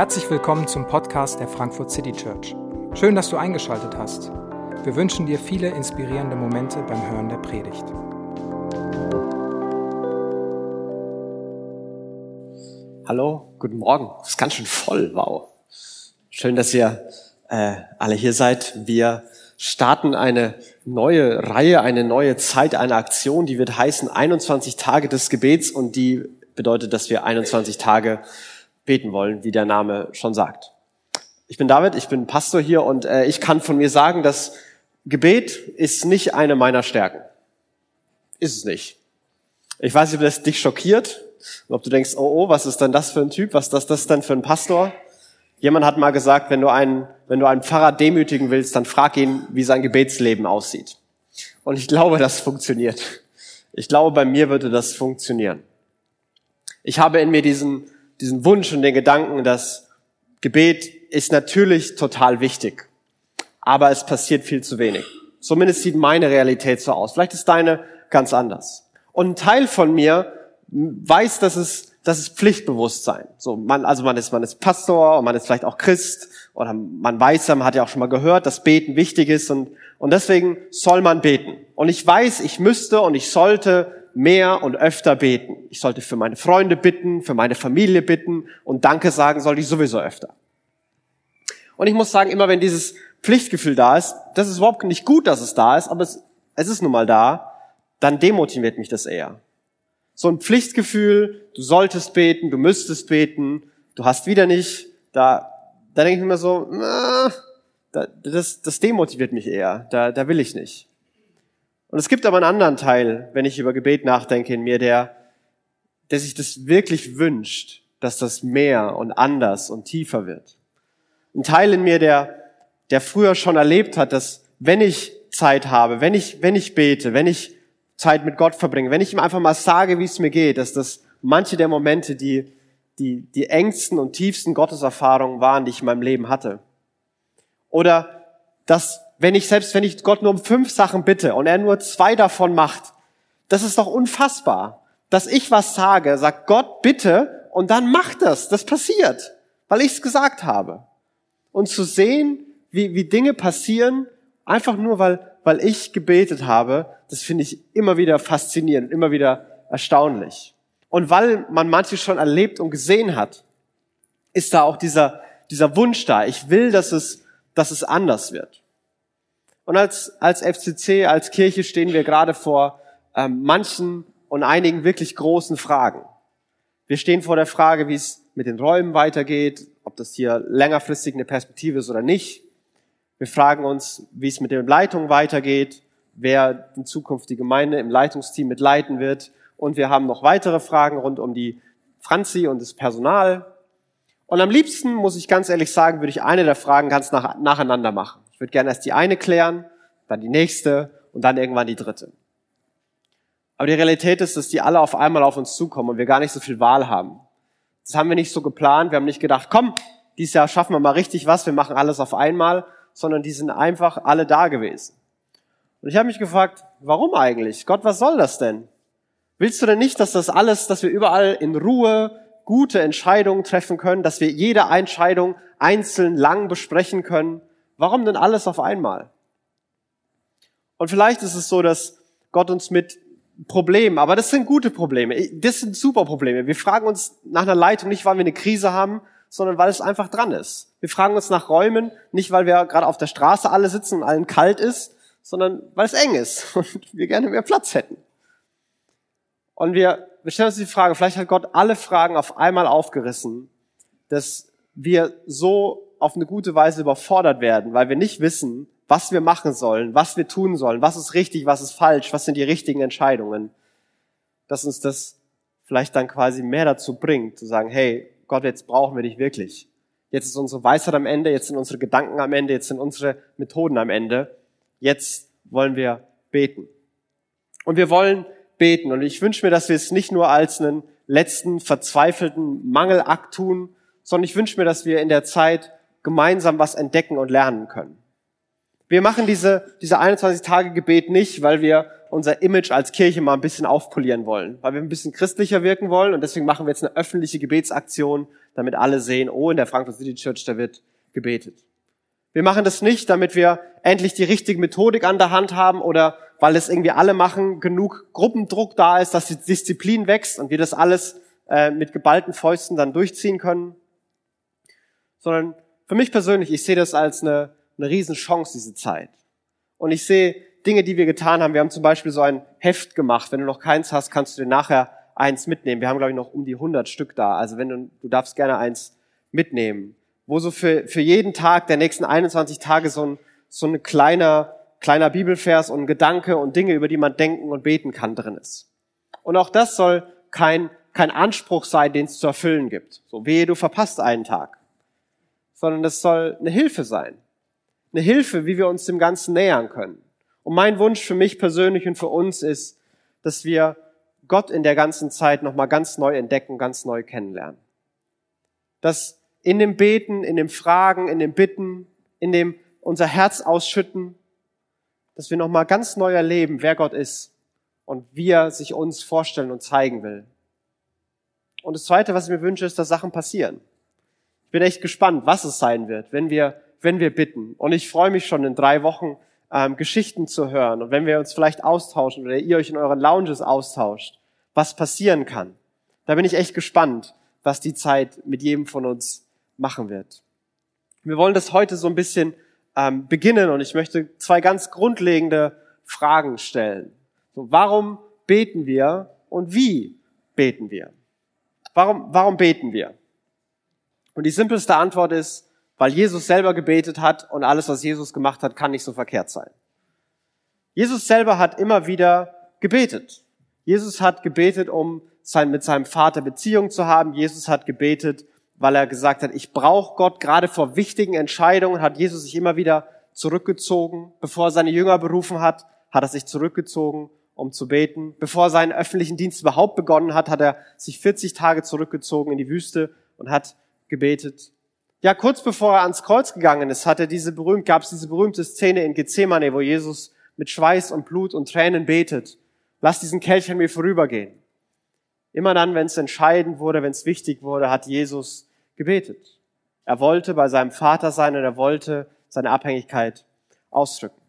Herzlich willkommen zum Podcast der Frankfurt City Church. Schön, dass du eingeschaltet hast. Wir wünschen dir viele inspirierende Momente beim Hören der Predigt. Hallo, guten Morgen. Das ist ganz schön voll, wow. Schön, dass ihr äh, alle hier seid. Wir starten eine neue Reihe, eine neue Zeit, eine Aktion, die wird heißen 21 Tage des Gebets und die bedeutet, dass wir 21 Tage beten wollen, wie der Name schon sagt. Ich bin David, ich bin Pastor hier und äh, ich kann von mir sagen, dass Gebet ist nicht eine meiner Stärken. Ist es nicht. Ich weiß nicht, ob das dich schockiert, ob du denkst, oh, oh, was ist denn das für ein Typ, was ist das, das denn für ein Pastor? Jemand hat mal gesagt, wenn du einen, wenn du einen Pfarrer demütigen willst, dann frag ihn, wie sein Gebetsleben aussieht. Und ich glaube, das funktioniert. Ich glaube, bei mir würde das funktionieren. Ich habe in mir diesen diesen Wunsch und den Gedanken, dass Gebet ist natürlich total wichtig, aber es passiert viel zu wenig. Zumindest sieht meine Realität so aus. Vielleicht ist deine ganz anders. Und ein Teil von mir weiß, dass es, das ist Pflichtbewusstsein. So, man, also man ist, man ist Pastor und man ist vielleicht auch Christ oder man weiß, man hat ja auch schon mal gehört, dass Beten wichtig ist und, und deswegen soll man beten. Und ich weiß, ich müsste und ich sollte mehr und öfter beten. Ich sollte für meine Freunde bitten, für meine Familie bitten und Danke sagen sollte ich sowieso öfter. Und ich muss sagen, immer wenn dieses Pflichtgefühl da ist, das ist überhaupt nicht gut, dass es da ist, aber es, es ist nun mal da, dann demotiviert mich das eher. So ein Pflichtgefühl, du solltest beten, du müsstest beten, du hast wieder nicht, da, da denke ich mir so, na, das, das demotiviert mich eher, da, da will ich nicht. Und es gibt aber einen anderen Teil, wenn ich über Gebet nachdenke in mir, der, der sich das wirklich wünscht, dass das mehr und anders und tiefer wird. Ein Teil in mir, der, der früher schon erlebt hat, dass wenn ich Zeit habe, wenn ich, wenn ich bete, wenn ich Zeit mit Gott verbringe, wenn ich ihm einfach mal sage, wie es mir geht, dass das manche der Momente, die, die, die engsten und tiefsten Gotteserfahrungen waren, die ich in meinem Leben hatte. Oder dass wenn ich selbst, wenn ich Gott nur um fünf Sachen bitte und er nur zwei davon macht, das ist doch unfassbar. Dass ich was sage, sagt Gott bitte und dann macht das. Das passiert, weil ich es gesagt habe. Und zu sehen, wie, wie Dinge passieren, einfach nur weil, weil ich gebetet habe, das finde ich immer wieder faszinierend, immer wieder erstaunlich. Und weil man manches schon erlebt und gesehen hat, ist da auch dieser, dieser Wunsch da. Ich will, dass es, dass es anders wird. Und als, als FCC, als Kirche stehen wir gerade vor ähm, manchen und einigen wirklich großen Fragen. Wir stehen vor der Frage, wie es mit den Räumen weitergeht, ob das hier längerfristig eine Perspektive ist oder nicht. Wir fragen uns, wie es mit den Leitungen weitergeht, wer in Zukunft die Gemeinde im Leitungsteam mit leiten wird. Und wir haben noch weitere Fragen rund um die Franzi und das Personal. Und am liebsten, muss ich ganz ehrlich sagen, würde ich eine der Fragen ganz nach, nacheinander machen. Ich würde gerne erst die eine klären, dann die nächste und dann irgendwann die dritte. Aber die Realität ist, dass die alle auf einmal auf uns zukommen und wir gar nicht so viel Wahl haben. Das haben wir nicht so geplant. Wir haben nicht gedacht, komm, dieses Jahr schaffen wir mal richtig was, wir machen alles auf einmal, sondern die sind einfach alle da gewesen. Und ich habe mich gefragt, warum eigentlich? Gott, was soll das denn? Willst du denn nicht, dass das alles, dass wir überall in Ruhe gute Entscheidungen treffen können, dass wir jede Entscheidung einzeln lang besprechen können? Warum denn alles auf einmal? Und vielleicht ist es so, dass Gott uns mit Problemen, aber das sind gute Probleme, das sind super Probleme. Wir fragen uns nach einer Leitung nicht, weil wir eine Krise haben, sondern weil es einfach dran ist. Wir fragen uns nach Räumen, nicht weil wir gerade auf der Straße alle sitzen und allen kalt ist, sondern weil es eng ist und wir gerne mehr Platz hätten. Und wir, wir stellen uns die Frage, vielleicht hat Gott alle Fragen auf einmal aufgerissen, dass wir so auf eine gute Weise überfordert werden, weil wir nicht wissen, was wir machen sollen, was wir tun sollen, was ist richtig, was ist falsch, was sind die richtigen Entscheidungen, dass uns das vielleicht dann quasi mehr dazu bringt, zu sagen, hey, Gott, jetzt brauchen wir dich wirklich. Jetzt ist unsere Weisheit am Ende, jetzt sind unsere Gedanken am Ende, jetzt sind unsere Methoden am Ende. Jetzt wollen wir beten. Und wir wollen beten. Und ich wünsche mir, dass wir es nicht nur als einen letzten verzweifelten Mangelakt tun, sondern ich wünsche mir, dass wir in der Zeit gemeinsam was entdecken und lernen können. Wir machen diese, diese 21 Tage Gebet nicht, weil wir unser Image als Kirche mal ein bisschen aufpolieren wollen, weil wir ein bisschen christlicher wirken wollen und deswegen machen wir jetzt eine öffentliche Gebetsaktion, damit alle sehen, oh, in der Frankfurt City Church, da wird gebetet. Wir machen das nicht, damit wir endlich die richtige Methodik an der Hand haben oder weil es irgendwie alle machen, genug Gruppendruck da ist, dass die Disziplin wächst und wir das alles äh, mit geballten Fäusten dann durchziehen können. Sondern für mich persönlich, ich sehe das als eine, eine Riesenchance, diese Zeit. Und ich sehe Dinge, die wir getan haben. Wir haben zum Beispiel so ein Heft gemacht. Wenn du noch keins hast, kannst du dir nachher eins mitnehmen. Wir haben, glaube ich, noch um die 100 Stück da. Also wenn du, du darfst gerne eins mitnehmen. Wo so für, für jeden Tag der nächsten 21 Tage so ein, so ein kleiner, kleiner Bibelvers und Gedanke und Dinge, über die man denken und beten kann, drin ist. Und auch das soll kein, kein Anspruch sein, den es zu erfüllen gibt. So, wehe, du verpasst einen Tag. Sondern es soll eine Hilfe sein. Eine Hilfe, wie wir uns dem Ganzen nähern können. Und mein Wunsch für mich persönlich und für uns ist, dass wir Gott in der ganzen Zeit nochmal ganz neu entdecken, ganz neu kennenlernen. Dass in dem Beten, in dem Fragen, in dem Bitten, in dem unser Herz ausschütten, dass wir nochmal ganz neu erleben, wer Gott ist und wie er sich uns vorstellen und zeigen will. Und das Zweite, was ich mir wünsche, ist, dass Sachen passieren. Ich bin echt gespannt, was es sein wird, wenn wir, wenn wir bitten. Und ich freue mich schon in drei Wochen, ähm, Geschichten zu hören. Und wenn wir uns vielleicht austauschen oder ihr euch in euren Lounges austauscht, was passieren kann. Da bin ich echt gespannt, was die Zeit mit jedem von uns machen wird. Wir wollen das heute so ein bisschen ähm, beginnen und ich möchte zwei ganz grundlegende Fragen stellen. So, warum beten wir und wie beten wir? Warum, warum beten wir? Und die simpelste Antwort ist, weil Jesus selber gebetet hat und alles, was Jesus gemacht hat, kann nicht so verkehrt sein. Jesus selber hat immer wieder gebetet. Jesus hat gebetet, um sein, mit seinem Vater Beziehung zu haben. Jesus hat gebetet, weil er gesagt hat, ich brauche Gott. Gerade vor wichtigen Entscheidungen hat Jesus sich immer wieder zurückgezogen. Bevor er seine Jünger berufen hat, hat er sich zurückgezogen, um zu beten. Bevor er seinen öffentlichen Dienst überhaupt begonnen hat, hat er sich 40 Tage zurückgezogen in die Wüste und hat gebetet. Ja, kurz bevor er ans Kreuz gegangen ist, hat er diese berühmt, gab es diese berühmte Szene in Gethsemane, wo Jesus mit Schweiß und Blut und Tränen betet lass diesen Kelch an mir vorübergehen. Immer dann, wenn es entscheidend wurde, wenn es wichtig wurde, hat Jesus gebetet. Er wollte bei seinem Vater sein und er wollte seine Abhängigkeit ausdrücken.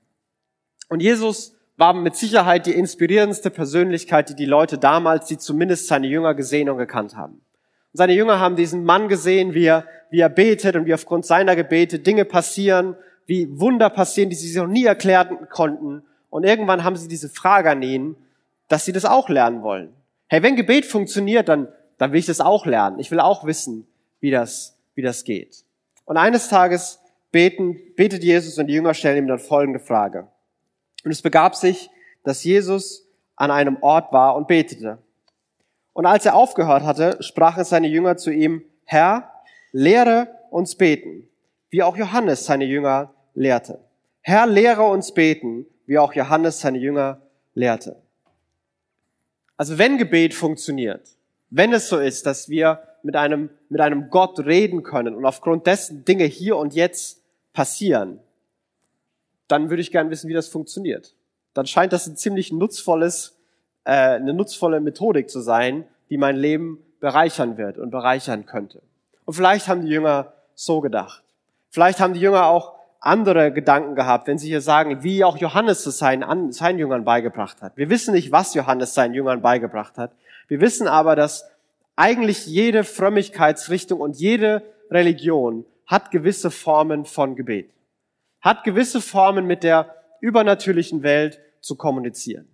Und Jesus war mit Sicherheit die inspirierendste Persönlichkeit, die die Leute damals, die zumindest seine Jünger gesehen und gekannt haben. Und seine Jünger haben diesen Mann gesehen, wie er, wie er betet und wie aufgrund seiner Gebete Dinge passieren, wie Wunder passieren, die sie sich noch nie erklären konnten. Und irgendwann haben sie diese Frage an ihn, dass sie das auch lernen wollen. Hey, wenn Gebet funktioniert, dann, dann will ich das auch lernen. Ich will auch wissen, wie das, wie das geht. Und eines Tages beten, betet Jesus und die Jünger stellen ihm dann folgende Frage. Und es begab sich, dass Jesus an einem Ort war und betete. Und als er aufgehört hatte, sprachen seine Jünger zu ihm, Herr, lehre uns beten, wie auch Johannes seine Jünger lehrte. Herr, lehre uns beten, wie auch Johannes seine Jünger lehrte. Also wenn Gebet funktioniert, wenn es so ist, dass wir mit einem, mit einem Gott reden können und aufgrund dessen Dinge hier und jetzt passieren, dann würde ich gerne wissen, wie das funktioniert. Dann scheint das ein ziemlich nutzvolles, äh, eine nutzvolle Methodik zu sein, die mein Leben bereichern wird und bereichern könnte. Und vielleicht haben die Jünger so gedacht. Vielleicht haben die Jünger auch andere Gedanken gehabt, wenn sie hier sagen, wie auch Johannes es seinen, seinen Jüngern beigebracht hat. Wir wissen nicht, was Johannes seinen Jüngern beigebracht hat. Wir wissen aber, dass eigentlich jede Frömmigkeitsrichtung und jede Religion hat gewisse Formen von Gebet. Hat gewisse Formen mit der übernatürlichen Welt zu kommunizieren.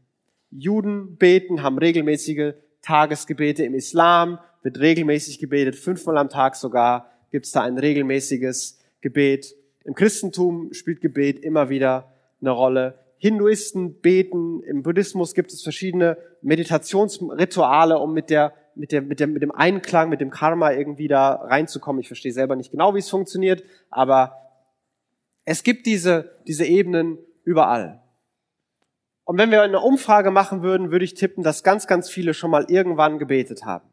Juden beten, haben regelmäßige Tagesgebete. Im Islam wird regelmäßig gebetet, fünfmal am Tag sogar gibt es da ein regelmäßiges Gebet. Im Christentum spielt Gebet immer wieder eine Rolle. Hinduisten beten, im Buddhismus gibt es verschiedene Meditationsrituale, um mit der, mit der, mit der, mit dem Einklang, mit dem Karma irgendwie da reinzukommen. Ich verstehe selber nicht genau, wie es funktioniert, aber es gibt diese, diese Ebenen überall. Und wenn wir eine Umfrage machen würden, würde ich tippen, dass ganz, ganz viele schon mal irgendwann gebetet haben.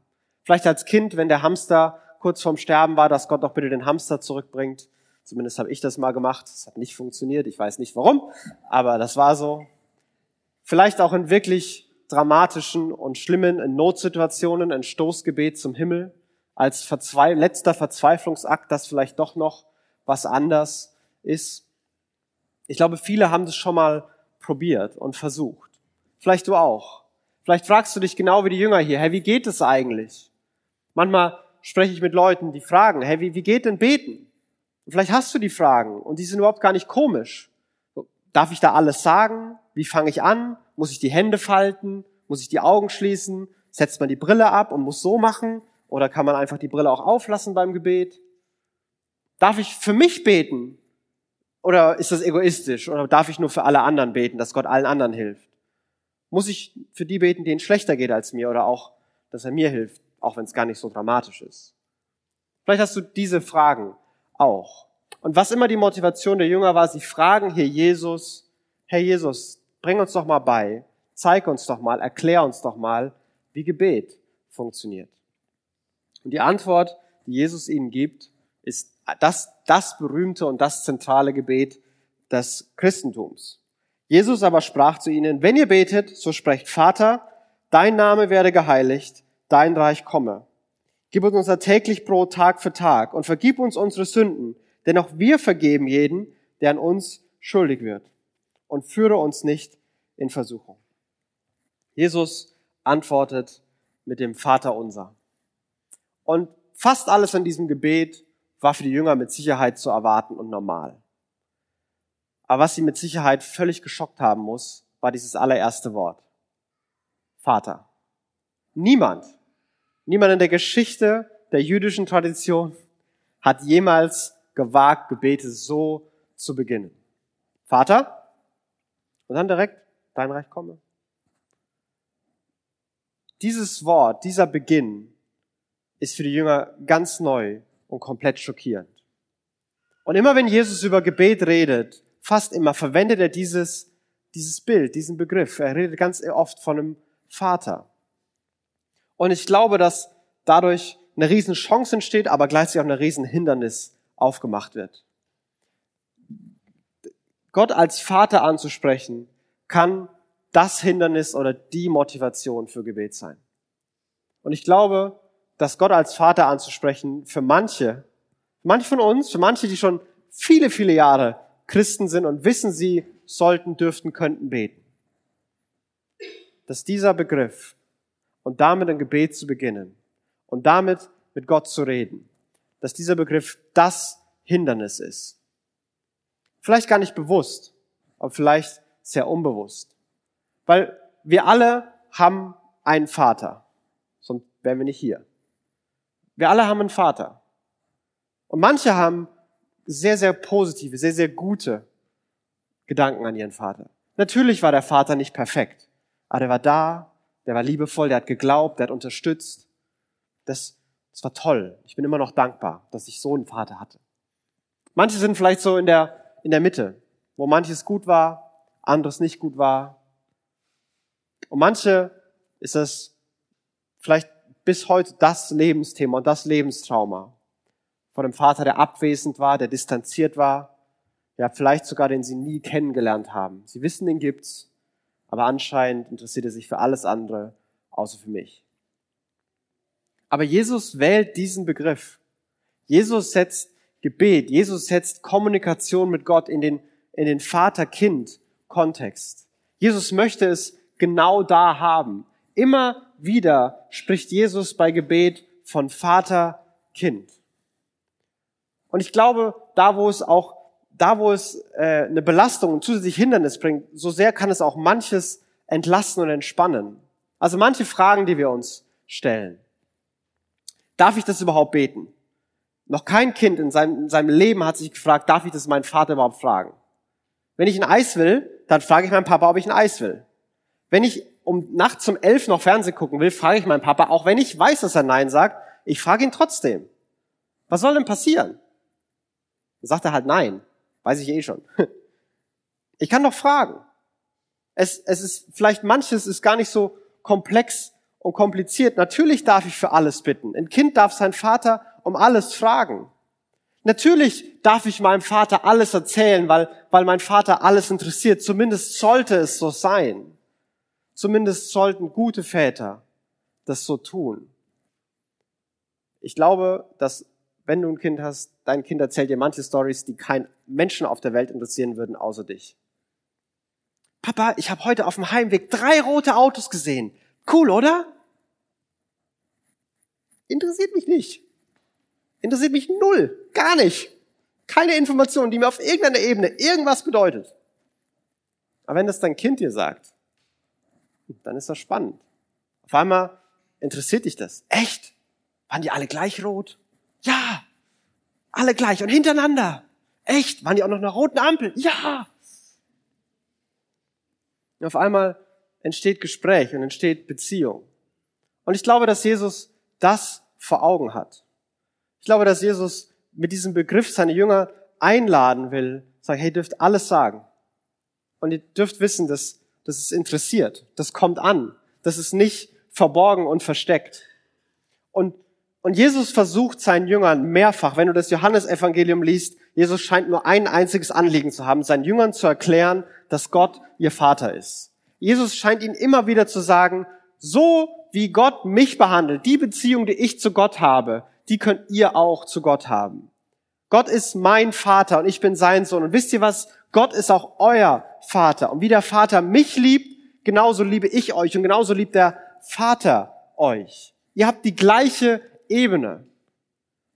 Vielleicht als Kind, wenn der Hamster kurz vorm Sterben war, dass Gott doch bitte den Hamster zurückbringt. Zumindest habe ich das mal gemacht. Es hat nicht funktioniert. Ich weiß nicht warum, aber das war so. Vielleicht auch in wirklich dramatischen und schlimmen Notsituationen ein Stoßgebet zum Himmel als verzwe letzter Verzweiflungsakt, dass vielleicht doch noch was anders ist. Ich glaube, viele haben das schon mal probiert und versucht. Vielleicht du auch. Vielleicht fragst du dich genau wie die Jünger hier, hey, wie geht es eigentlich? Manchmal spreche ich mit Leuten, die fragen, hey, wie, wie geht denn beten? Und vielleicht hast du die Fragen und die sind überhaupt gar nicht komisch. Darf ich da alles sagen? Wie fange ich an? Muss ich die Hände falten? Muss ich die Augen schließen? Setzt man die Brille ab und muss so machen? Oder kann man einfach die Brille auch auflassen beim Gebet? Darf ich für mich beten? Oder ist das egoistisch? Oder darf ich nur für alle anderen beten, dass Gott allen anderen hilft? Muss ich für die beten, denen schlechter geht als mir? Oder auch, dass er mir hilft, auch wenn es gar nicht so dramatisch ist? Vielleicht hast du diese Fragen auch. Und was immer die Motivation der Jünger war, sie fragen hier Jesus, Herr Jesus, bring uns doch mal bei, zeig uns doch mal, erklär uns doch mal, wie Gebet funktioniert. Und die Antwort, die Jesus ihnen gibt, ist das, das berühmte und das zentrale Gebet des Christentums. Jesus aber sprach zu ihnen, wenn ihr betet, so sprecht Vater, dein Name werde geheiligt, dein Reich komme. Gib uns unser täglich Brot Tag für Tag und vergib uns unsere Sünden, denn auch wir vergeben jeden, der an uns schuldig wird. Und führe uns nicht in Versuchung. Jesus antwortet mit dem Vater unser. Und fast alles in diesem Gebet war für die Jünger mit Sicherheit zu erwarten und normal. Aber was sie mit Sicherheit völlig geschockt haben muss, war dieses allererste Wort. Vater. Niemand, niemand in der Geschichte der jüdischen Tradition hat jemals gewagt, Gebete so zu beginnen. Vater und dann direkt, dein Reich komme. Dieses Wort, dieser Beginn ist für die Jünger ganz neu und komplett schockierend. Und immer wenn Jesus über Gebet redet, fast immer verwendet er dieses, dieses Bild, diesen Begriff. Er redet ganz oft von einem Vater. Und ich glaube, dass dadurch eine riesen Chance entsteht, aber gleichzeitig auch eine riesen Hindernis aufgemacht wird. Gott als Vater anzusprechen, kann das Hindernis oder die Motivation für Gebet sein. Und ich glaube, dass Gott als Vater anzusprechen für manche, manche von uns, für manche, die schon viele, viele Jahre Christen sind und wissen, sie sollten, dürften, könnten beten. Dass dieser Begriff und damit ein Gebet zu beginnen und damit mit Gott zu reden, dass dieser Begriff das Hindernis ist. Vielleicht gar nicht bewusst, aber vielleicht sehr unbewusst. Weil wir alle haben einen Vater, sonst wären wir nicht hier. Wir alle haben einen Vater. Und manche haben sehr, sehr positive, sehr, sehr gute Gedanken an ihren Vater. Natürlich war der Vater nicht perfekt, aber der war da, der war liebevoll, der hat geglaubt, der hat unterstützt. Das, das war toll. Ich bin immer noch dankbar, dass ich so einen Vater hatte. Manche sind vielleicht so in der, in der Mitte, wo manches gut war, anderes nicht gut war. Und manche ist es vielleicht bis heute das Lebensthema und das Lebenstrauma. Von einem Vater, der abwesend war, der distanziert war, ja, vielleicht sogar den sie nie kennengelernt haben. Sie wissen, den gibt's, aber anscheinend interessiert er sich für alles andere, außer für mich. Aber Jesus wählt diesen Begriff. Jesus setzt Gebet, Jesus setzt Kommunikation mit Gott in den, in den Vater-Kind-Kontext. Jesus möchte es genau da haben. Immer wieder spricht Jesus bei Gebet von Vater, Kind. Und ich glaube, da wo es auch, da wo es äh, eine Belastung und zusätzlich Hindernis bringt, so sehr kann es auch manches entlasten und entspannen. Also manche Fragen, die wir uns stellen. Darf ich das überhaupt beten? Noch kein Kind in seinem, in seinem Leben hat sich gefragt, darf ich das meinen Vater überhaupt fragen? Wenn ich ein Eis will, dann frage ich meinen Papa, ob ich ein Eis will. Wenn ich um nachts um elf noch Fernsehen gucken will, frage ich meinen Papa, auch wenn ich weiß, dass er Nein sagt, ich frage ihn trotzdem. Was soll denn passieren? Dann sagt er halt Nein. Weiß ich eh schon. Ich kann doch fragen. Es, es ist vielleicht manches ist gar nicht so komplex und kompliziert. Natürlich darf ich für alles bitten. Ein Kind darf sein Vater um alles fragen. Natürlich darf ich meinem Vater alles erzählen, weil, weil mein Vater alles interessiert. Zumindest sollte es so sein. Zumindest sollten gute Väter das so tun. Ich glaube, dass wenn du ein Kind hast, dein Kind erzählt dir manche Stories, die kein Menschen auf der Welt interessieren würden, außer dich. Papa, ich habe heute auf dem Heimweg drei rote Autos gesehen. Cool, oder? Interessiert mich nicht. Interessiert mich null. Gar nicht. Keine Information, die mir auf irgendeiner Ebene irgendwas bedeutet. Aber wenn das dein Kind dir sagt, dann ist das spannend. Auf einmal interessiert dich das. Echt? Waren die alle gleich rot? Ja. Alle gleich und hintereinander. Echt? Waren die auch noch nach roten Ampel? Ja. Und auf einmal entsteht Gespräch und entsteht Beziehung. Und ich glaube, dass Jesus das vor Augen hat. Ich glaube, dass Jesus mit diesem Begriff seine Jünger einladen will, sagt, hey, dürft alles sagen. Und ihr dürft wissen, dass, dass es interessiert. Das kommt an. Das ist nicht verborgen und versteckt. Und, und Jesus versucht seinen Jüngern mehrfach, wenn du das Johannesevangelium liest, Jesus scheint nur ein einziges Anliegen zu haben, seinen Jüngern zu erklären, dass Gott ihr Vater ist. Jesus scheint ihnen immer wieder zu sagen, so wie Gott mich behandelt, die Beziehung, die ich zu Gott habe, die könnt ihr auch zu Gott haben. Gott ist mein Vater und ich bin sein Sohn. Und wisst ihr was? Gott ist auch euer Vater. Und wie der Vater mich liebt, genauso liebe ich euch und genauso liebt der Vater euch. Ihr habt die gleiche Ebene.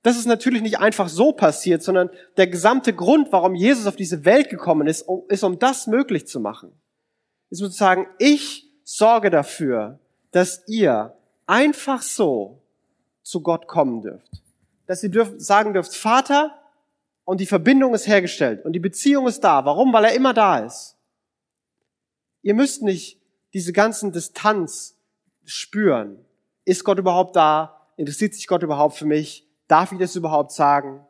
Das ist natürlich nicht einfach so passiert, sondern der gesamte Grund, warum Jesus auf diese Welt gekommen ist, ist um das möglich zu machen. Ist sozusagen, ich sorge dafür, dass ihr einfach so zu Gott kommen dürft. Dass ihr dürft, sagen dürft, Vater, und die Verbindung ist hergestellt und die Beziehung ist da. Warum? Weil er immer da ist. Ihr müsst nicht diese ganzen Distanz spüren. Ist Gott überhaupt da? Interessiert sich Gott überhaupt für mich? Darf ich das überhaupt sagen?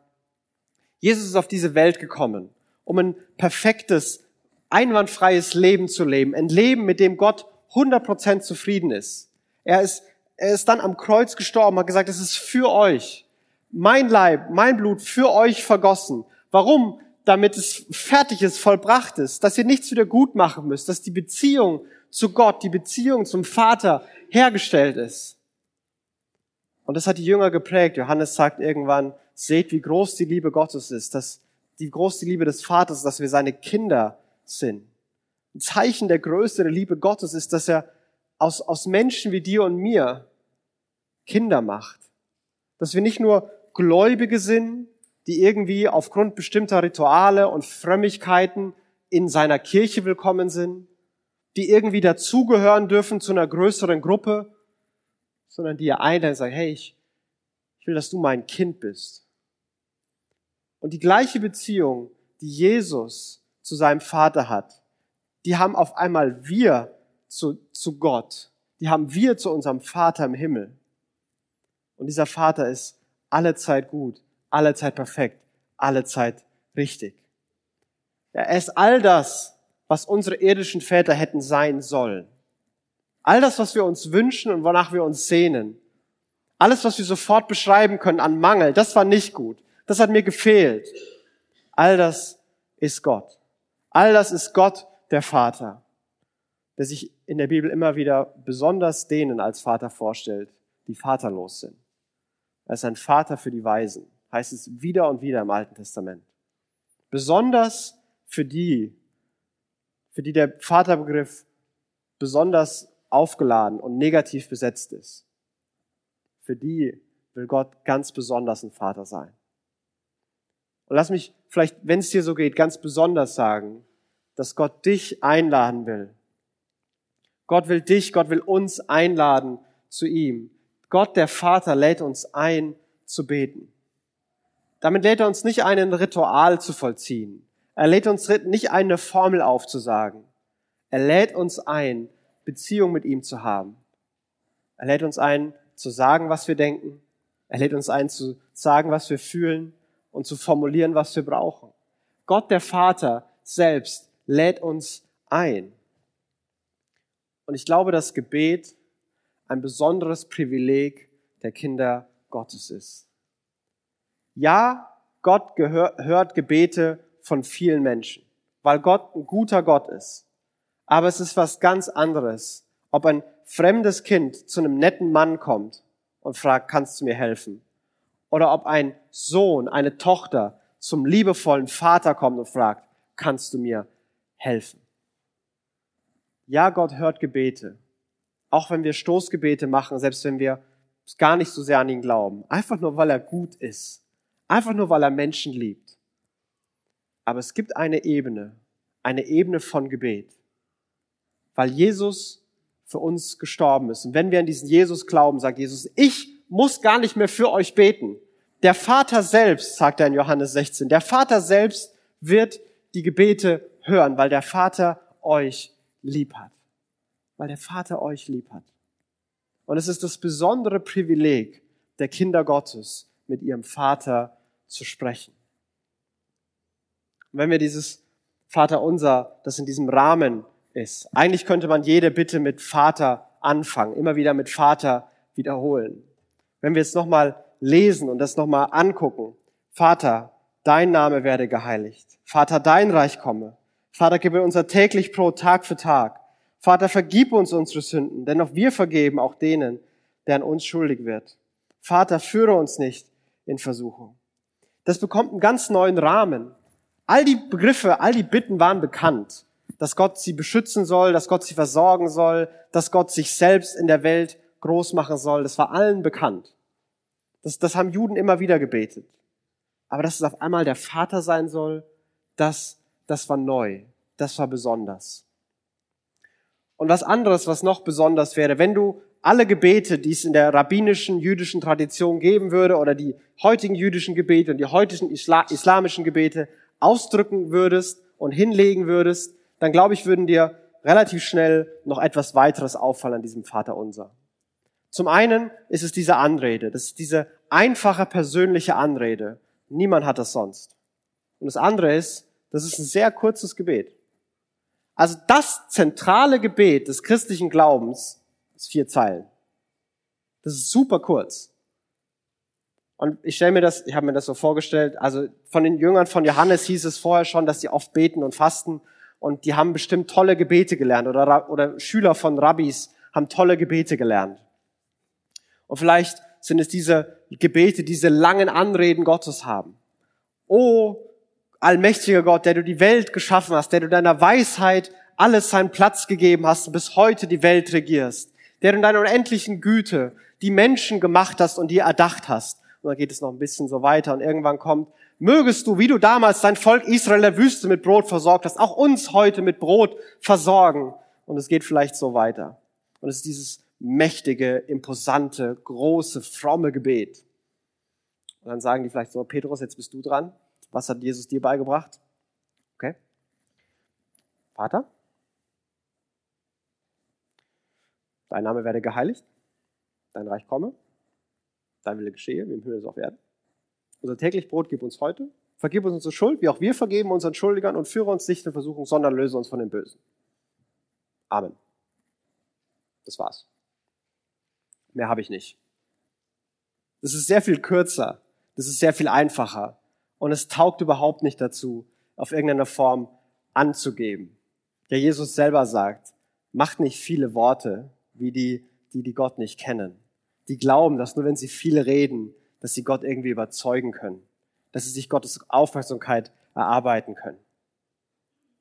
Jesus ist auf diese Welt gekommen, um ein perfektes, einwandfreies Leben zu leben. Ein Leben, mit dem Gott 100% zufrieden ist. Er ist er ist dann am Kreuz gestorben, hat gesagt, es ist für euch. Mein Leib, mein Blut für euch vergossen. Warum? Damit es fertig ist, vollbracht ist, dass ihr nichts wieder gut machen müsst, dass die Beziehung zu Gott, die Beziehung zum Vater hergestellt ist. Und das hat die Jünger geprägt. Johannes sagt irgendwann, seht, wie groß die Liebe Gottes ist, dass die große Liebe des Vaters, dass wir seine Kinder sind. Ein Zeichen der Größe der Liebe Gottes ist, dass er aus, aus Menschen wie dir und mir Kinder macht. Dass wir nicht nur Gläubige sind, die irgendwie aufgrund bestimmter Rituale und Frömmigkeiten in seiner Kirche willkommen sind, die irgendwie dazugehören dürfen zu einer größeren Gruppe, sondern die er einladen und sagen, hey, ich, ich will, dass du mein Kind bist. Und die gleiche Beziehung, die Jesus zu seinem Vater hat, die haben auf einmal wir zu, zu Gott. Die haben wir zu unserem Vater im Himmel. Und dieser Vater ist alle Zeit gut, alle Zeit perfekt, alle Zeit richtig. Er ist all das, was unsere irdischen Väter hätten sein sollen. All das, was wir uns wünschen und wonach wir uns sehnen. Alles, was wir sofort beschreiben können an Mangel, das war nicht gut. Das hat mir gefehlt. All das ist Gott. All das ist Gott, der Vater, der sich in der Bibel immer wieder besonders denen als Vater vorstellt, die vaterlos sind. Er ist ein Vater für die Weisen, heißt es wieder und wieder im Alten Testament. Besonders für die, für die der Vaterbegriff besonders aufgeladen und negativ besetzt ist. Für die will Gott ganz besonders ein Vater sein. Und lass mich vielleicht, wenn es dir so geht, ganz besonders sagen, dass Gott dich einladen will. Gott will dich, Gott will uns einladen zu ihm. Gott, der Vater, lädt uns ein, zu beten. Damit lädt er uns nicht ein, ein Ritual zu vollziehen. Er lädt uns nicht ein, eine Formel aufzusagen. Er lädt uns ein, Beziehung mit ihm zu haben. Er lädt uns ein, zu sagen, was wir denken. Er lädt uns ein, zu sagen, was wir fühlen und zu formulieren, was wir brauchen. Gott, der Vater selbst, lädt uns ein. Und ich glaube, das Gebet ein besonderes Privileg der Kinder Gottes ist. Ja, Gott gehör, hört Gebete von vielen Menschen, weil Gott ein guter Gott ist. Aber es ist was ganz anderes, ob ein fremdes Kind zu einem netten Mann kommt und fragt, kannst du mir helfen? Oder ob ein Sohn, eine Tochter zum liebevollen Vater kommt und fragt, kannst du mir helfen? Ja, Gott hört Gebete. Auch wenn wir Stoßgebete machen, selbst wenn wir gar nicht so sehr an ihn glauben. Einfach nur, weil er gut ist. Einfach nur, weil er Menschen liebt. Aber es gibt eine Ebene, eine Ebene von Gebet. Weil Jesus für uns gestorben ist. Und wenn wir an diesen Jesus glauben, sagt Jesus, ich muss gar nicht mehr für euch beten. Der Vater selbst, sagt er in Johannes 16, der Vater selbst wird die Gebete hören, weil der Vater euch lieb hat. Weil der Vater euch lieb hat. Und es ist das besondere Privileg der Kinder Gottes, mit ihrem Vater zu sprechen. Wenn wir dieses Vater unser, das in diesem Rahmen ist, eigentlich könnte man jede Bitte mit Vater anfangen, immer wieder mit Vater wiederholen. Wenn wir jetzt nochmal lesen und das nochmal angucken, Vater, dein Name werde geheiligt. Vater, dein Reich komme. Vater, gib unser täglich Brot Tag für Tag. Vater, vergib uns unsere Sünden, denn auch wir vergeben auch denen, der an uns schuldig wird. Vater, führe uns nicht in Versuchung. Das bekommt einen ganz neuen Rahmen. All die Begriffe, all die Bitten waren bekannt, dass Gott sie beschützen soll, dass Gott sie versorgen soll, dass Gott sich selbst in der Welt groß machen soll. Das war allen bekannt. Das, das haben Juden immer wieder gebetet. Aber dass es auf einmal der Vater sein soll, das, das war neu. Das war besonders. Und was anderes, was noch besonders wäre, wenn du alle Gebete, die es in der rabbinischen jüdischen Tradition geben würde, oder die heutigen jüdischen Gebete und die heutigen Isla islamischen Gebete ausdrücken würdest und hinlegen würdest, dann glaube ich, würden dir relativ schnell noch etwas weiteres auffallen an diesem Vater unser. Zum einen ist es diese Anrede, das ist diese einfache persönliche Anrede. Niemand hat das sonst. Und das andere ist, das ist ein sehr kurzes Gebet. Also das zentrale Gebet des christlichen Glaubens ist vier Zeilen. Das ist super kurz. Und ich stelle mir das, ich habe mir das so vorgestellt, also von den Jüngern von Johannes hieß es vorher schon, dass sie oft beten und fasten und die haben bestimmt tolle Gebete gelernt oder, oder Schüler von Rabbis haben tolle Gebete gelernt. Und vielleicht sind es diese Gebete, diese langen Anreden Gottes haben. Oh, allmächtiger Gott, der du die Welt geschaffen hast, der du deiner Weisheit alles seinen Platz gegeben hast und bis heute die Welt regierst, der du in deiner unendlichen Güte die Menschen gemacht hast und dir erdacht hast. Und dann geht es noch ein bisschen so weiter und irgendwann kommt, mögest du, wie du damals dein Volk Israel der Wüste mit Brot versorgt hast, auch uns heute mit Brot versorgen. Und es geht vielleicht so weiter. Und es ist dieses mächtige, imposante, große, fromme Gebet. Und dann sagen die vielleicht so, Petrus, jetzt bist du dran. Was hat Jesus dir beigebracht? Okay. Vater, dein Name werde geheiligt, dein Reich komme, dein Wille geschehe, wie im Himmel so auf Erden. Unser täglich Brot gib uns heute, vergib uns unsere Schuld, wie auch wir vergeben unseren Schuldigern und führe uns nicht in Versuchung, sondern löse uns von den Bösen. Amen. Das war's. Mehr habe ich nicht. Das ist sehr viel kürzer. Das ist sehr viel einfacher und es taugt überhaupt nicht dazu, auf irgendeine Form anzugeben. Ja, Jesus selber sagt, macht nicht viele Worte, wie die, die, die Gott nicht kennen. Die glauben, dass nur wenn sie viel reden, dass sie Gott irgendwie überzeugen können, dass sie sich Gottes Aufmerksamkeit erarbeiten können.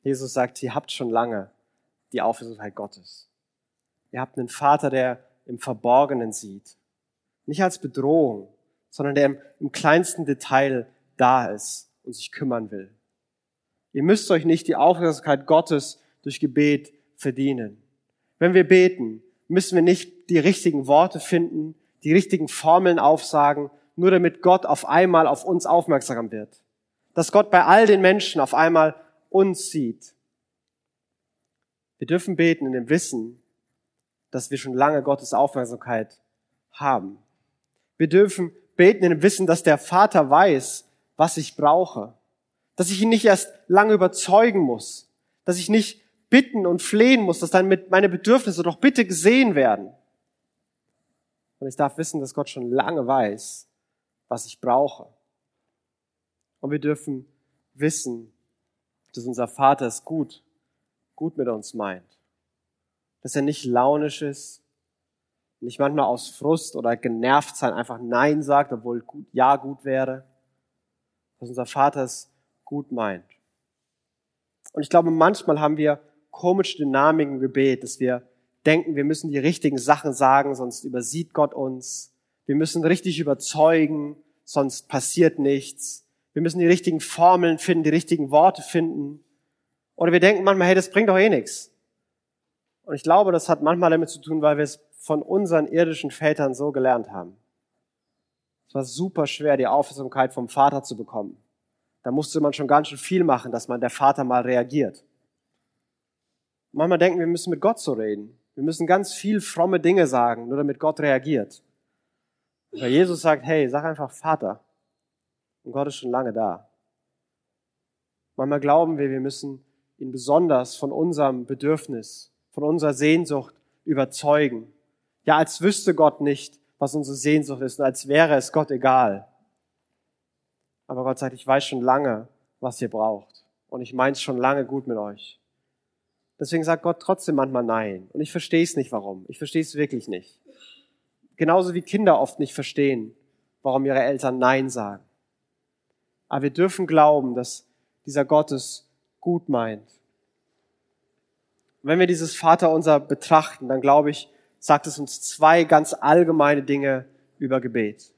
Jesus sagt, ihr habt schon lange die Aufmerksamkeit Gottes. Ihr habt einen Vater, der im Verborgenen sieht. Nicht als Bedrohung, sondern der im, im kleinsten Detail da ist und sich kümmern will. Ihr müsst euch nicht die Aufmerksamkeit Gottes durch Gebet verdienen. Wenn wir beten, müssen wir nicht die richtigen Worte finden, die richtigen Formeln aufsagen, nur damit Gott auf einmal auf uns aufmerksam wird. Dass Gott bei all den Menschen auf einmal uns sieht. Wir dürfen beten in dem Wissen, dass wir schon lange Gottes Aufmerksamkeit haben. Wir dürfen beten in dem Wissen, dass der Vater weiß, was ich brauche. Dass ich ihn nicht erst lange überzeugen muss. Dass ich nicht bitten und flehen muss, dass dann mit meine Bedürfnisse doch bitte gesehen werden. Und ich darf wissen, dass Gott schon lange weiß, was ich brauche. Und wir dürfen wissen, dass unser Vater es gut, gut mit uns meint. Dass er nicht launisch ist, nicht manchmal aus Frust oder genervt sein einfach Nein sagt, obwohl gut, Ja gut wäre. Dass unser Vater es gut meint. Und ich glaube, manchmal haben wir komische Dynamiken im Gebet, dass wir denken, wir müssen die richtigen Sachen sagen, sonst übersieht Gott uns. Wir müssen richtig überzeugen, sonst passiert nichts. Wir müssen die richtigen Formeln finden, die richtigen Worte finden. Oder wir denken manchmal, hey, das bringt doch eh nichts. Und ich glaube, das hat manchmal damit zu tun, weil wir es von unseren irdischen Vätern so gelernt haben. Es war super schwer, die Aufmerksamkeit vom Vater zu bekommen. Da musste man schon ganz schön viel machen, dass man der Vater mal reagiert. Manchmal denken wir, müssen mit Gott so reden. Wir müssen ganz viel fromme Dinge sagen, nur damit Gott reagiert. Weil Jesus sagt, hey, sag einfach Vater. Und Gott ist schon lange da. Manchmal glauben wir, wir müssen ihn besonders von unserem Bedürfnis, von unserer Sehnsucht überzeugen. Ja, als wüsste Gott nicht, was unsere Sehnsucht ist und als wäre es Gott egal. Aber Gott sagt, ich weiß schon lange, was ihr braucht. Und ich meine es schon lange gut mit euch. Deswegen sagt Gott trotzdem manchmal Nein. Und ich verstehe es nicht, warum. Ich verstehe es wirklich nicht. Genauso wie Kinder oft nicht verstehen, warum ihre Eltern Nein sagen. Aber wir dürfen glauben, dass dieser Gott es gut meint. wenn wir dieses Vaterunser betrachten, dann glaube ich, sagt es uns zwei ganz allgemeine Dinge über Gebet.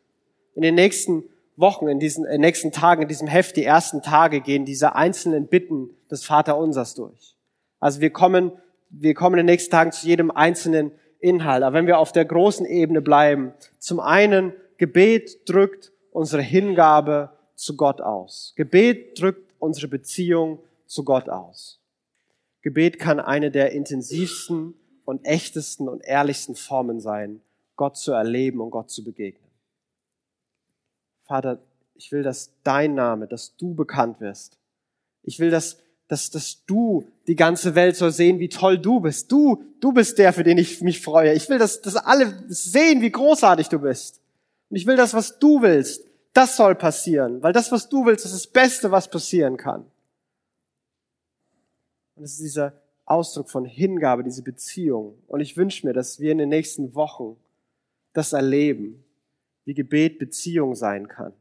In den nächsten Wochen, in diesen in nächsten Tagen, in diesem Heft, die ersten Tage, gehen diese einzelnen Bitten des Vaterunsers durch. Also wir kommen, wir kommen in den nächsten Tagen zu jedem einzelnen Inhalt. Aber wenn wir auf der großen Ebene bleiben, zum einen, Gebet drückt unsere Hingabe zu Gott aus. Gebet drückt unsere Beziehung zu Gott aus. Gebet kann eine der intensivsten und echtesten und ehrlichsten Formen sein, Gott zu erleben und Gott zu begegnen. Vater, ich will, dass dein Name, dass du bekannt wirst. Ich will, dass, dass, dass du die ganze Welt soll sehen, wie toll du bist. Du, du bist der, für den ich mich freue. Ich will, dass, dass alle sehen, wie großartig du bist. Und ich will das, was du willst, das soll passieren. Weil das, was du willst, ist das Beste, was passieren kann. Und es ist dieser Ausdruck von Hingabe, diese Beziehung. Und ich wünsche mir, dass wir in den nächsten Wochen das erleben, wie Gebet Beziehung sein kann.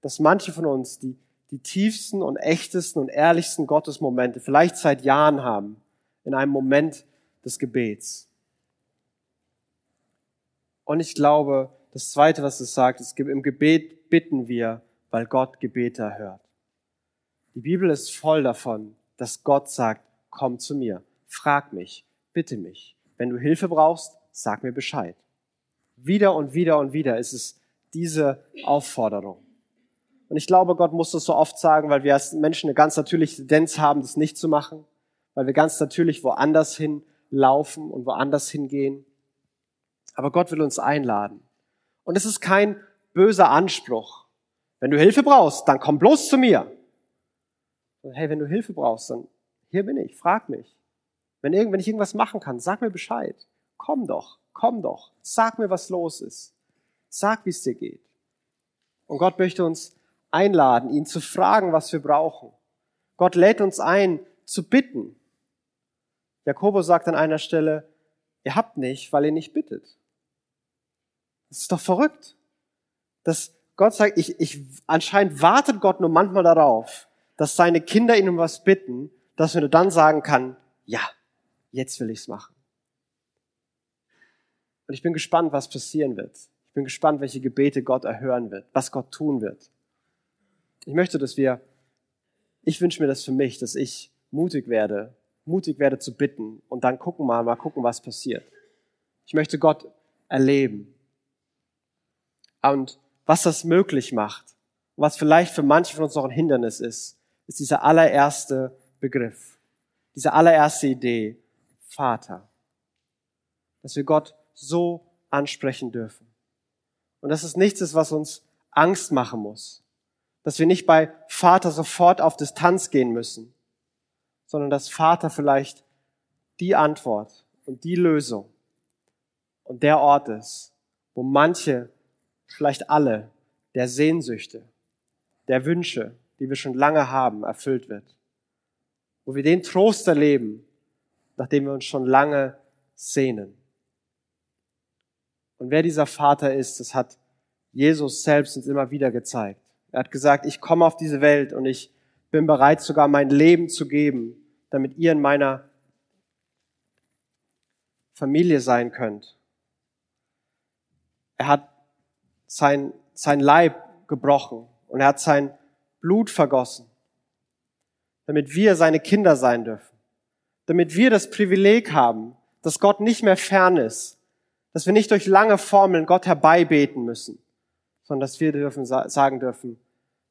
Dass manche von uns die, die tiefsten und echtesten und ehrlichsten Gottesmomente vielleicht seit Jahren haben, in einem Moment des Gebets. Und ich glaube, das Zweite, was es sagt, ist, im Gebet bitten wir, weil Gott Gebete erhört. Die Bibel ist voll davon, dass Gott sagt, komm zu mir, frag mich, bitte mich. Wenn du Hilfe brauchst, sag mir Bescheid. Wieder und wieder und wieder ist es diese Aufforderung. Und ich glaube, Gott muss das so oft sagen, weil wir als Menschen eine ganz natürliche Tendenz haben, das nicht zu machen, weil wir ganz natürlich woanders hin laufen und woanders hingehen. Aber Gott will uns einladen. Und es ist kein böser Anspruch. Wenn du Hilfe brauchst, dann komm bloß zu mir. hey, wenn du Hilfe brauchst, dann hier bin ich, frag mich. Wenn, irgend, wenn ich irgendwas machen kann, sag mir Bescheid. Komm doch, komm doch. Sag mir, was los ist. Sag, wie es dir geht. Und Gott möchte uns einladen, ihn zu fragen, was wir brauchen. Gott lädt uns ein, zu bitten. Jakobus sagt an einer Stelle, ihr habt nicht, weil ihr nicht bittet. Das ist doch verrückt. Dass Gott sagt, ich, ich, anscheinend wartet Gott nur manchmal darauf, dass seine Kinder ihn um was bitten, dass wir nur dann sagen kann, ja, jetzt will ich's machen. Und ich bin gespannt, was passieren wird. Ich bin gespannt, welche Gebete Gott erhören wird, was Gott tun wird. Ich möchte, dass wir, ich wünsche mir das für mich, dass ich mutig werde, mutig werde zu bitten und dann gucken mal, mal gucken, was passiert. Ich möchte Gott erleben. Und was das möglich macht, was vielleicht für manche von uns noch ein Hindernis ist, ist dieser allererste Begriff, diese allererste Idee, Vater. Dass wir Gott so ansprechen dürfen. Und dass es nichts ist, was uns Angst machen muss, dass wir nicht bei Vater sofort auf Distanz gehen müssen, sondern dass Vater vielleicht die Antwort und die Lösung und der Ort ist, wo manche, vielleicht alle, der Sehnsüchte, der Wünsche, die wir schon lange haben, erfüllt wird. Wo wir den Trost erleben, nach dem wir uns schon lange sehnen. Und wer dieser Vater ist, das hat Jesus selbst uns immer wieder gezeigt. Er hat gesagt, ich komme auf diese Welt und ich bin bereit, sogar mein Leben zu geben, damit ihr in meiner Familie sein könnt. Er hat sein, sein Leib gebrochen und er hat sein Blut vergossen, damit wir seine Kinder sein dürfen, damit wir das Privileg haben, dass Gott nicht mehr fern ist, dass wir nicht durch lange Formeln Gott herbeibeten müssen, sondern dass wir dürfen sagen dürfen,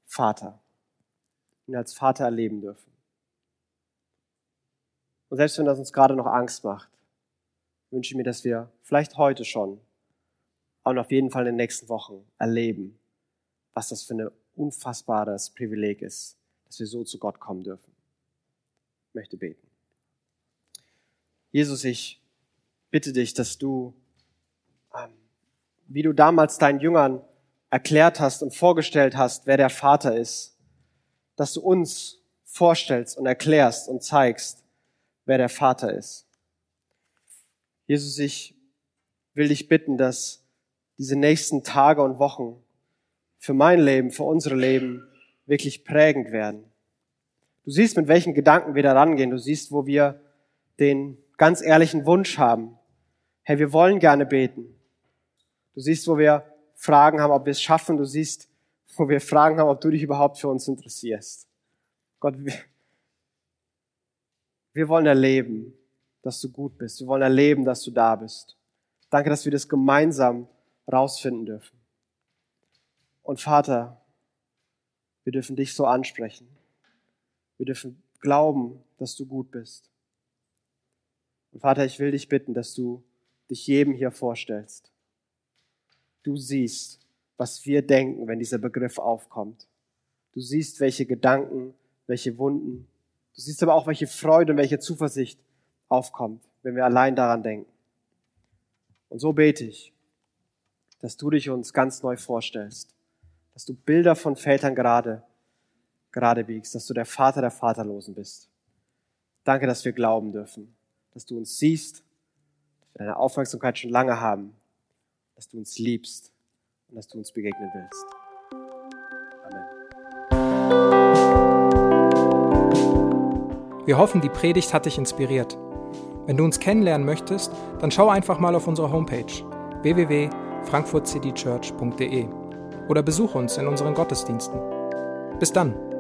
Vater, ihn als Vater erleben dürfen. Und selbst wenn das uns gerade noch Angst macht, wünsche ich mir, dass wir vielleicht heute schon und auf jeden Fall in den nächsten Wochen erleben, was das für ein unfassbares Privileg ist, dass wir so zu Gott kommen dürfen. Ich möchte beten. Jesus, ich bitte dich, dass du, ähm, wie du damals deinen Jüngern erklärt hast und vorgestellt hast, wer der Vater ist, dass du uns vorstellst und erklärst und zeigst, wer der Vater ist. Jesus, ich will dich bitten, dass diese nächsten Tage und Wochen für mein Leben, für unsere Leben wirklich prägend werden. Du siehst, mit welchen Gedanken wir da rangehen. Du siehst, wo wir den ganz ehrlichen Wunsch haben. Hey, wir wollen gerne beten. Du siehst, wo wir Fragen haben, ob wir es schaffen. Du siehst, wo wir Fragen haben, ob du dich überhaupt für uns interessierst. Gott, wir, wollen erleben, dass du gut bist. Wir wollen erleben, dass du da bist. Danke, dass wir das gemeinsam rausfinden dürfen. Und Vater, wir dürfen dich so ansprechen. Wir dürfen glauben, dass du gut bist. Und Vater, ich will dich bitten, dass du dich jedem hier vorstellst. Du siehst, was wir denken, wenn dieser Begriff aufkommt. Du siehst, welche Gedanken, welche Wunden. Du siehst aber auch, welche Freude und welche Zuversicht aufkommt, wenn wir allein daran denken. Und so bete ich, dass du dich uns ganz neu vorstellst, dass du Bilder von Vätern gerade, gerade biegst, dass du der Vater der Vaterlosen bist. Danke, dass wir glauben dürfen, dass du uns siehst, dass wir deine Aufmerksamkeit schon lange haben, dass du uns liebst und dass du uns begegnen willst. Amen. Wir hoffen, die Predigt hat dich inspiriert. Wenn du uns kennenlernen möchtest, dann schau einfach mal auf unsere Homepage www.frankfurtcitychurch.de oder besuch uns in unseren Gottesdiensten. Bis dann!